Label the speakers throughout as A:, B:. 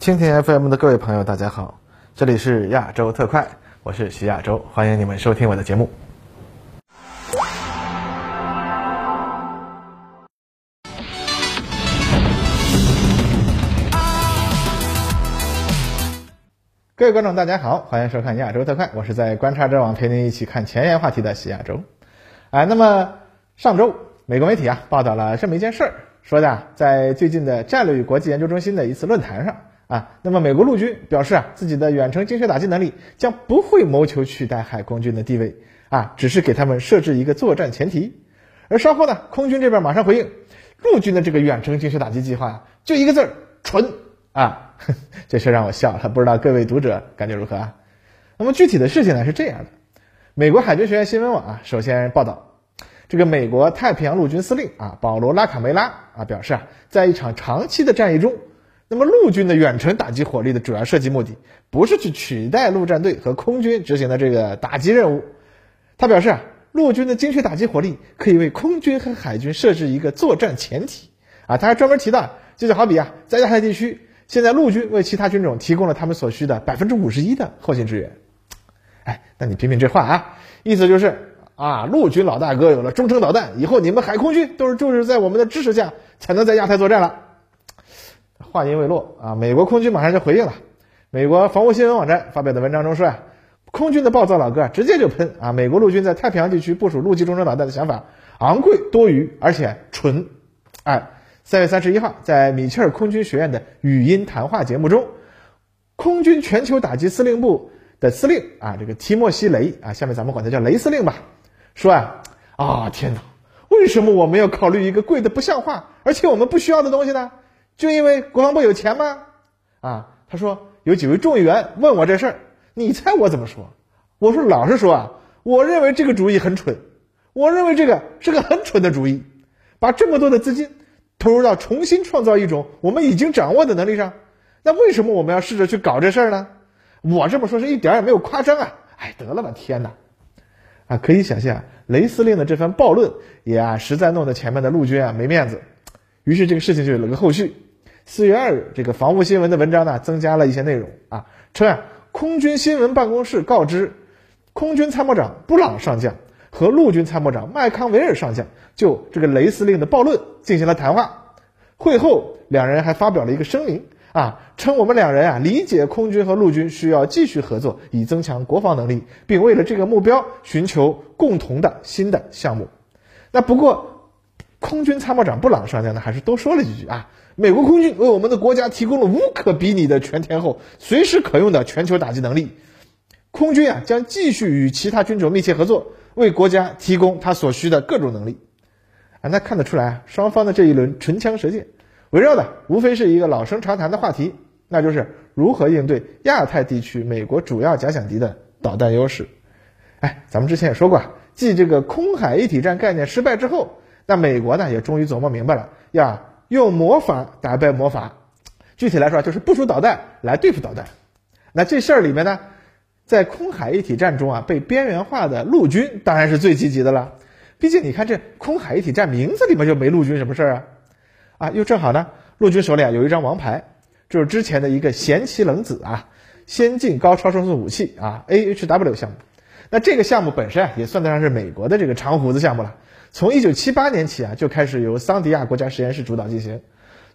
A: 蜻蜓 FM 的各位朋友，大家好，这里是亚洲特快，我是徐亚洲，欢迎你们收听我的节目。各位观众，大家好，欢迎收看亚洲特快，我是在观察者网陪您一起看前沿话题的徐亚洲。啊，那么上周美国媒体啊报道了这么一件事儿，说的在最近的战略与国际研究中心的一次论坛上啊，那么美国陆军表示啊自己的远程精确打击能力将不会谋求取代海空军的地位啊，只是给他们设置一个作战前提。而稍后呢，空军这边马上回应，陆军的这个远程精确打击计划就一个字儿蠢啊。这事让我笑了，不知道各位读者感觉如何啊？那么具体的事情呢是这样的，美国海军学院新闻网啊首先报道，这个美国太平洋陆军司令啊保罗拉卡梅拉啊表示啊，在一场长期的战役中，那么陆军的远程打击火力的主要设计目的不是去取代陆战队和空军执行的这个打击任务，他表示啊，陆军的精确打击火力可以为空军和海军设置一个作战前提啊，他还专门提到，就好比啊在亚太地区。现在陆军为其他军种提供了他们所需的百分之五十一的后勤支援，哎，那你品品这话啊，意思就是啊，陆军老大哥有了中程导弹，以后你们海空军都是就是在我们的支持下才能在亚太作战了。话音未落啊，美国空军马上就回应了。美国防务新闻网站发表的文章中说啊，空军的暴躁老哥直接就喷啊，美国陆军在太平洋地区部署陆基中程导弹的想法昂贵多余，而且蠢，哎。三月三十一号，在米切尔空军学院的语音谈话节目中，空军全球打击司令部的司令啊，这个提莫西雷啊，下面咱们管他叫雷司令吧，说啊啊天哪，为什么我们要考虑一个贵的不像话，而且我们不需要的东西呢？就因为国防部有钱吗？啊，他说有几位众议员问我这事儿，你猜我怎么说？我说老实说啊，我认为这个主意很蠢，我认为这个是个很蠢的主意，把这么多的资金。投入到重新创造一种我们已经掌握的能力上，那为什么我们要试着去搞这事儿呢？我这么说是一点也没有夸张啊！哎，得了吧，天哪！啊，可以想象雷司令的这番暴论也啊实在弄得前面的陆军啊没面子。于是这个事情就有了个后续。四月二日，这个防务新闻的文章呢增加了一些内容啊，称啊空军新闻办公室告知，空军参谋长布朗上将。和陆军参谋长麦康维尔上将就这个雷司令的暴论进行了谈话。会后，两人还发表了一个声明啊，称我们两人啊理解空军和陆军需要继续合作，以增强国防能力，并为了这个目标寻求共同的新的项目。那不过，空军参谋长布朗上将呢，还是多说了几句啊。美国空军为我们的国家提供了无可比拟的全天候、随时可用的全球打击能力。空军啊将继续与其他军种密切合作。为国家提供他所需的各种能力，啊，那看得出来啊，双方的这一轮唇枪舌剑，围绕的无非是一个老生常谈的话题，那就是如何应对亚太地区美国主要假想敌的导弹优势。哎，咱们之前也说过，继这个空海一体战概念失败之后，那美国呢也终于琢磨明白了，要用魔法打败魔法。具体来说，就是部署导弹来对付导弹。那这事儿里面呢？在空海一体战中啊，被边缘化的陆军当然是最积极的了。毕竟你看这空海一体战名字里面就没陆军什么事儿啊，啊，又正好呢，陆军手里啊有一张王牌，就是之前的一个贤妻冷子啊，先进高超声速武器啊 AHW 项目。那这个项目本身啊也算得上是美国的这个长胡子项目了。从一九七八年起啊就开始由桑迪亚国家实验室主导进行。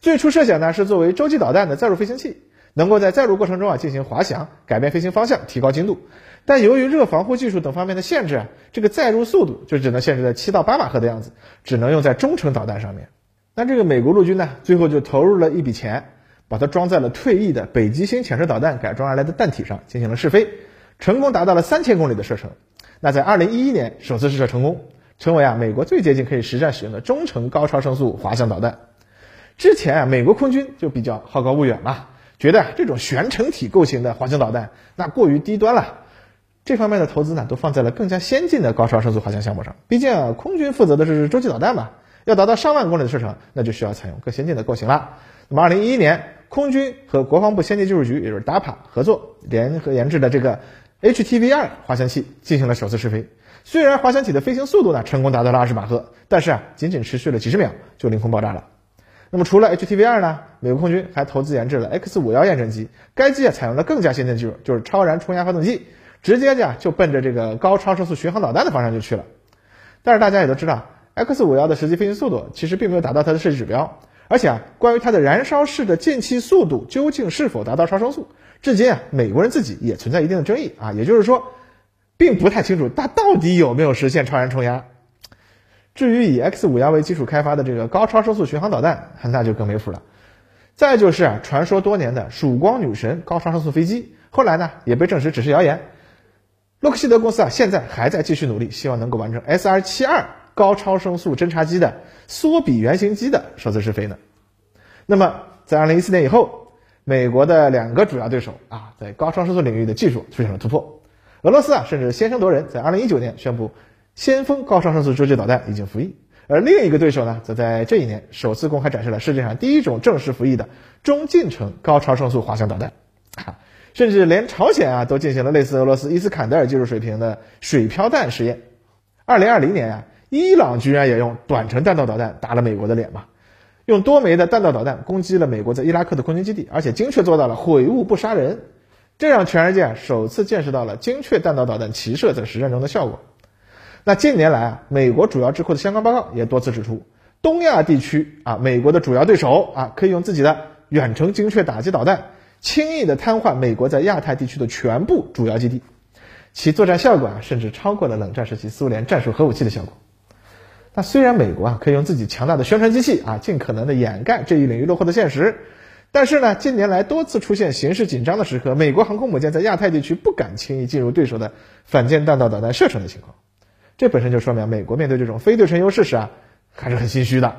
A: 最初设想呢是作为洲际导弹的载入飞行器。能够在载入过程中啊进行滑翔，改变飞行方向，提高精度。但由于热防护技术等方面的限制啊，这个载入速度就只能限制在七到八马赫的样子，只能用在中程导弹上面。那这个美国陆军呢，最后就投入了一笔钱，把它装在了退役的北极星潜射导弹改装而来的弹体上进行了试飞，成功达到了三千公里的射程。那在二零一一年首次试射成功，成为啊美国最接近可以实战使用的中程高超声速滑翔导弹。之前啊，美国空军就比较好高骛远嘛。觉得这种悬成体构型的滑翔导弹那过于低端了，这方面的投资呢都放在了更加先进的高超声速滑翔项目上。毕竟啊空军负责的是洲际导弹嘛，要达到上万公里的射程，那就需要采用更先进的构型了。那么，二零一一年，空军和国防部先进技术局，也就是 DAPA 合作联合研制的这个 HTV 二滑翔器进行了首次试飞。虽然滑翔体的飞行速度呢成功达到了二十马赫，但是啊，仅仅持续了几十秒就凌空爆炸了。那么除了 HTV-2 呢，美国空军还投资研制了 X-51 验证机，该机啊采用了更加先进的技术，就是超燃冲压发动机，直接呀就奔着这个高超声速巡航导弹的方向就去了。但是大家也都知道，X-51 的实际飞行速度其实并没有达到它的设计指标，而且啊，关于它的燃烧室的进气速度究竟是否达到超声速，至今啊，美国人自己也存在一定的争议啊，也就是说，并不太清楚它到底有没有实现超燃冲压。至于以 X 五幺为基础开发的这个高超声速巡航导弹，那就更没谱了。再就是啊，传说多年的曙光女神高超声速飞机，后来呢也被证实只是谣言。洛克希德公司啊，现在还在继续努力，希望能够完成 SR 七二高超声速侦察机的缩比原型机的首次试飞呢。那么在二零一四年以后，美国的两个主要对手啊，在高超声速领域的技术出现了突破。俄罗斯啊，甚至先声夺人，在二零一九年宣布。先锋高超声速洲际导弹已经服役，而另一个对手呢，则在这一年首次公开展示了世界上第一种正式服役的中近程高超声速滑翔导弹，啊，甚至连朝鲜啊都进行了类似俄罗斯伊斯坎德尔技术水平的水漂弹试验。二零二零年啊，伊朗居然也用短程弹道导弹打了美国的脸嘛，用多枚的弹道导弹攻击了美国在伊拉克的空军基地，而且精确做到了毁物不杀人，这让全世界首次见识到了精确弹道导弹齐射在实战中的效果。那近年来啊，美国主要智库的相关报告也多次指出，东亚地区啊，美国的主要对手啊，可以用自己的远程精确打击导弹，轻易的瘫痪美国在亚太地区的全部主要基地，其作战效果啊，甚至超过了冷战时期苏联战术核武器的效果。那虽然美国啊，可以用自己强大的宣传机器啊，尽可能的掩盖这一领域落后的现实，但是呢，近年来多次出现形势紧张的时刻，美国航空母舰在亚太地区不敢轻易进入对手的反舰弹道导弹射程的情况。这本身就说明美国面对这种非对称优势时啊，还是很心虚的，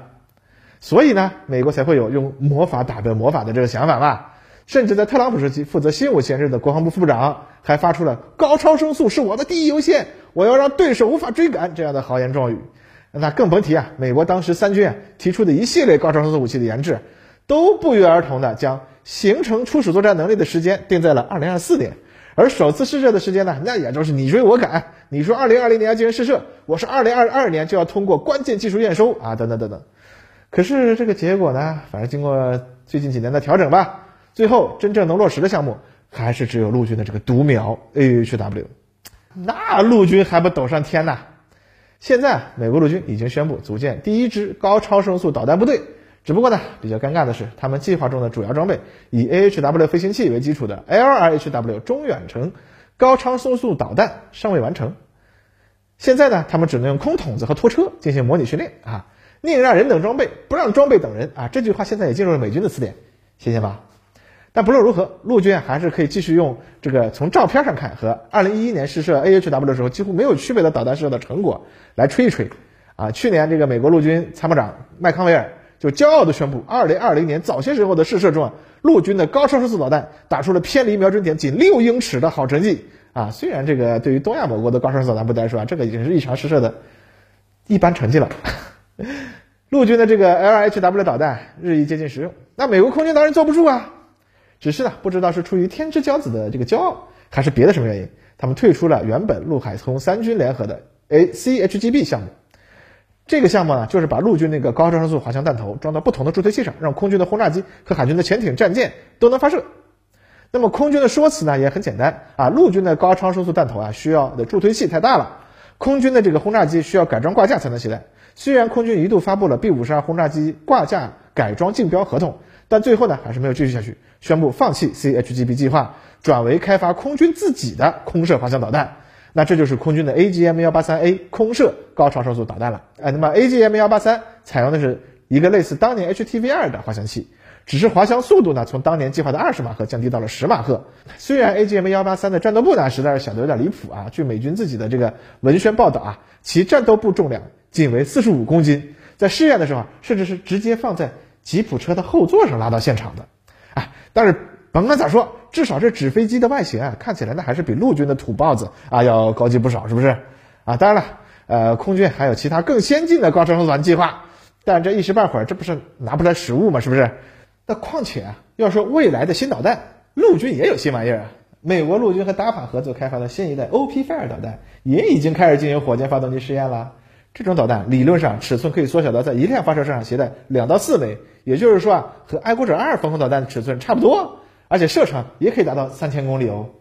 A: 所以呢，美国才会有用魔法打败魔法的这个想法吧。甚至在特朗普时期，负责新武器研制的国防部副部长还发出了“高超声速是我的第一优先，我要让对手无法追赶”这样的豪言壮语。那更甭提啊，美国当时三军啊提出的一系列高超声速武器的研制，都不约而同的将形成初始作战能力的时间定在了二零二四年。而首次试射的时间呢，那也就是你追我赶。你说二零二零年要进行试射，我是二零二二年就要通过关键技术验收啊，等等等等。可是这个结果呢，反正经过最近几年的调整吧，最后真正能落实的项目还是只有陆军的这个独苗 AHW。那陆军还不抖上天呐？现在美国陆军已经宣布组建第一支高超声速导弹部队。只不过呢，比较尴尬的是，他们计划中的主要装备以 AHW 飞行器为基础的 LRHW 中远程高超声速导弹尚未完成。现在呢，他们只能用空筒子和拖车进行模拟训练啊，宁让人等装备，不让装备等人啊。这句话现在也进入了美军的词典，谢谢吧？但不论如何，陆军还是可以继续用这个从照片上看和2011年试射 AHW 的时候几乎没有区别的导弹试射的成果来吹一吹啊。去年这个美国陆军参谋长麦康维尔。就骄傲地宣布，二零二零年早些时候的试射中啊，陆军的高超声速导弹打出了偏离瞄准点仅六英尺的好成绩啊！虽然这个对于东亚某国的高超声速导弹部队来说啊，这个已经是异常试射的一般成绩了。陆军的这个 LHW 导弹日益接近实用，那美国空军当然坐不住啊！只是呢，不知道是出于天之骄子的这个骄傲，还是别的什么原因，他们退出了原本陆海空三军联合的 ACHGB 项目。这个项目呢，就是把陆军那个高超声速滑翔弹头装到不同的助推器上，让空军的轰炸机和海军的潜艇、战舰都能发射。那么空军的说辞呢也很简单啊，陆军的高超声速弹头啊需要的助推器太大了，空军的这个轰炸机需要改装挂架才能携带。虽然空军一度发布了 B 五十二轰炸机挂架改装竞标合同，但最后呢还是没有继续下去，宣布放弃 CHGB 计划，转为开发空军自己的空射滑翔导弹。那这就是空军的 AGM 幺八三 A 空射高超声速导弹了。哎，那么 AGM 幺八三采用的是一个类似当年 HTV 二的滑翔器，只是滑翔速度呢从当年计划的二十马赫降低到了十马赫。虽然 AGM 幺八三的战斗部呢实在是小的有点离谱啊，据美军自己的这个文宣报道啊，其战斗部重量仅为四十五公斤，在试验的时候甚至是直接放在吉普车的后座上拉到现场的。哎，但是。甭管咋说，至少这纸飞机的外形啊，看起来那还是比陆军的土包子啊要高级不少，是不是？啊，当然了，呃，空军还有其他更先进的高超声速计划，但这一时半会儿这不是拿不出来实物吗？是不是？那况且啊，要说未来的新导弹，陆军也有新玩意儿啊。美国陆军和达法合作开发的新一代 OP Fire 导弹，也已经开始进行火箭发动机试验了。这种导弹理论上尺寸可以缩小到在一辆发射车上携带两到四枚，也就是说啊，和爱国者二防空导弹的尺寸差不多，而且射程也可以达到三千公里哦。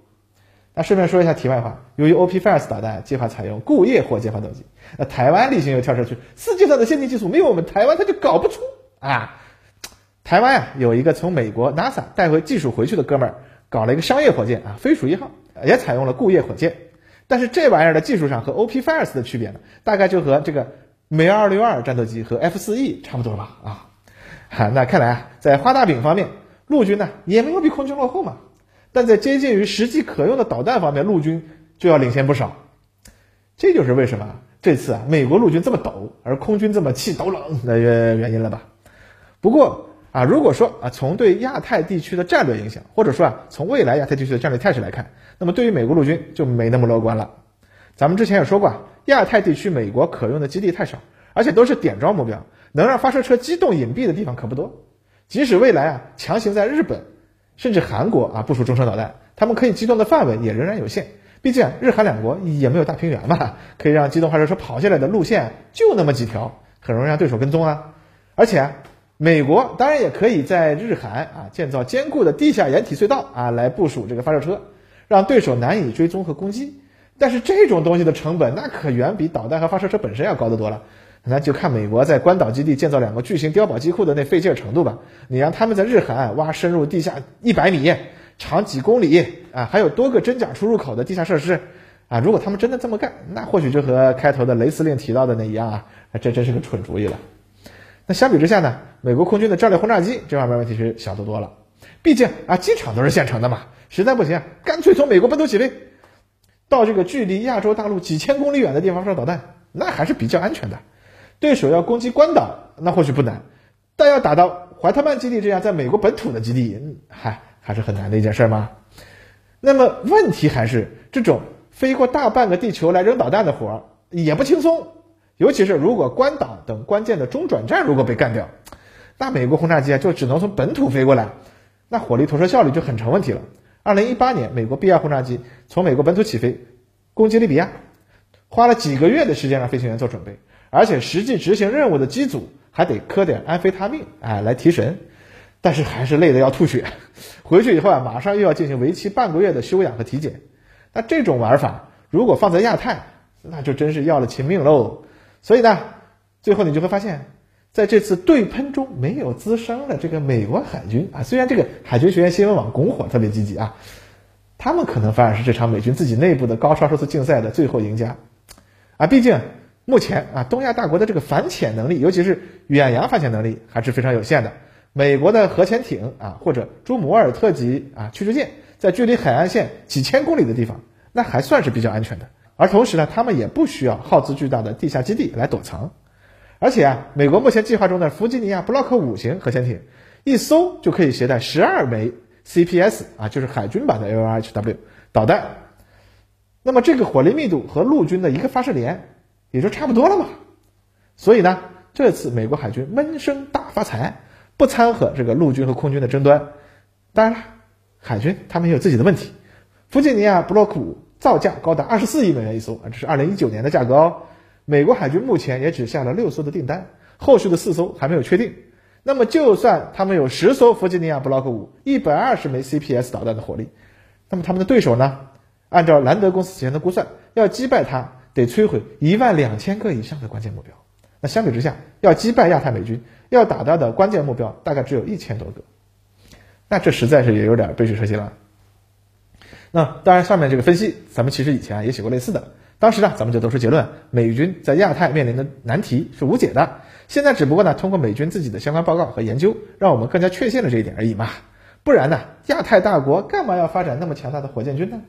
A: 那顺便说一下题外话，由于 OP-Fires 导弹计划采用固液火箭发动机，那台湾例行又跳出去，世界上的先进技术没有我们台湾，它就搞不出啊。台湾啊，有一个从美国 NASA 带回技术回去的哥们儿，搞了一个商业火箭啊，飞鼠一号，也采用了固液火箭。但是这玩意儿的技术上和 OP-Fires 的区别呢，大概就和这个美二六二战斗机和 F-4E 差不多吧啊。哈，那看来啊，在画大饼方面，陆军呢也没有比空军落后嘛。但在接近于实际可用的导弹方面，陆军就要领先不少。这就是为什么这次啊，美国陆军这么抖，而空军这么气抖冷的原原因了吧？不过啊，如果说啊，从对亚太地区的战略影响，或者说啊，从未来亚太地区的战略态势来看，那么对于美国陆军就没那么乐观了。咱们之前也说过，亚太地区美国可用的基地太少，而且都是点装目标，能让发射车机动隐蔽的地方可不多。即使未来啊，强行在日本。甚至韩国啊部署中程导弹，他们可以机动的范围也仍然有限。毕竟日韩两国也没有大平原嘛，可以让机动发射车跑下来的路线就那么几条，很容易让对手跟踪啊。而且美国当然也可以在日韩啊建造坚固的地下掩体隧道啊来部署这个发射车，让对手难以追踪和攻击。但是这种东西的成本那可远比导弹和发射车本身要高得多了。那就看美国在关岛基地建造两个巨型碉堡机库的那费劲程度吧。你让他们在日韩挖深入地下一百米、长几公里啊，还有多个真假出入口的地下设施啊，如果他们真的这么干，那或许就和开头的雷司令提到的那一样啊，这真是个蠢主意了。那相比之下呢，美国空军的战略轰炸机这方面问题是小得多了。毕竟啊，机场都是现成的嘛，实在不行，干脆从美国本土起飞，到这个距离亚洲大陆几千公里远的地方发射导弹，那还是比较安全的。对手要攻击关岛，那或许不难，但要打到怀特曼基地这样在美国本土的基地，还还是很难的一件事吗？那么问题还是这种飞过大半个地球来扔导弹的活儿也不轻松，尤其是如果关岛等关键的中转站如果被干掉，那美国轰炸机啊就只能从本土飞过来，那火力投射效率就很成问题了。二零一八年，美国 B 二轰炸机从美国本土起飞攻击利比亚，花了几个月的时间让飞行员做准备。而且实际执行任务的机组还得磕点安非他命，哎，来提神，但是还是累得要吐血。回去以后啊，马上又要进行为期半个月的休养和体检。那这种玩法，如果放在亚太，那就真是要了亲命喽。所以呢，最后你就会发现，在这次对喷中没有滋生的这个美国海军啊，虽然这个海军学院新闻网拱火特别积极啊，他们可能反而是这场美军自己内部的高超数字竞赛的最后赢家啊，毕竟。目前啊，东亚大国的这个反潜能力，尤其是远洋反潜能力，还是非常有限的。美国的核潜艇啊，或者朱姆沃尔特级啊驱逐舰，在距离海岸线几千公里的地方，那还算是比较安全的。而同时呢，他们也不需要耗资巨大的地下基地来躲藏。而且啊，美国目前计划中的弗吉尼亚布洛克五型核潜艇，一艘就可以携带十二枚 CPS 啊，就是海军版的 LHW 导弹。那么这个火力密度和陆军的一个发射连。也就差不多了嘛，所以呢，这次美国海军闷声大发财，不掺和这个陆军和空军的争端。当然了，海军他们也有自己的问题。弗吉尼亚布洛克五造价高达二十四亿美元一艘啊，这是二零一九年的价格哦。美国海军目前也只下了六艘的订单，后续的四艘还没有确定。那么，就算他们有十艘弗吉尼亚布洛克五，一百二十枚 CPS 导弹的火力，那么他们的对手呢？按照兰德公司此前的估算，要击败他。得摧毁一万两千个以上的关键目标，那相比之下，要击败亚太美军，要达到的关键目标大概只有一千多个，那这实在是也有点杯水车薪了。那当然，上面这个分析，咱们其实以前也写过类似的，当时呢咱们就得出结论，美军在亚太面临的难题是无解的。现在只不过呢通过美军自己的相关报告和研究，让我们更加确信了这一点而已嘛。不然呢，亚太大国干嘛要发展那么强大的火箭军呢？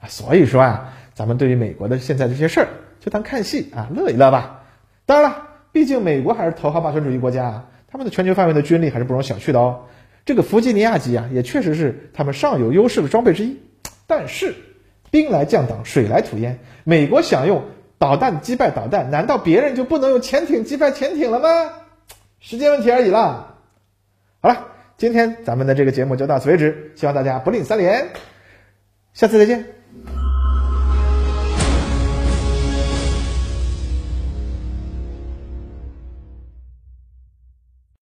A: 啊，所以说啊。咱们对于美国的现在这些事儿，就当看戏啊，乐一乐吧。当然了，毕竟美国还是头号霸权主义国家啊，他们的全球范围的军力还是不容小觑的哦。这个弗吉尼亚级啊，也确实是他们尚有优势的装备之一。但是，兵来将挡，水来土掩，美国想用导弹击败导弹，难道别人就不能用潜艇击败潜艇了吗？时间问题而已啦。好了，今天咱们的这个节目就到此为止，希望大家不吝三连，下次再见。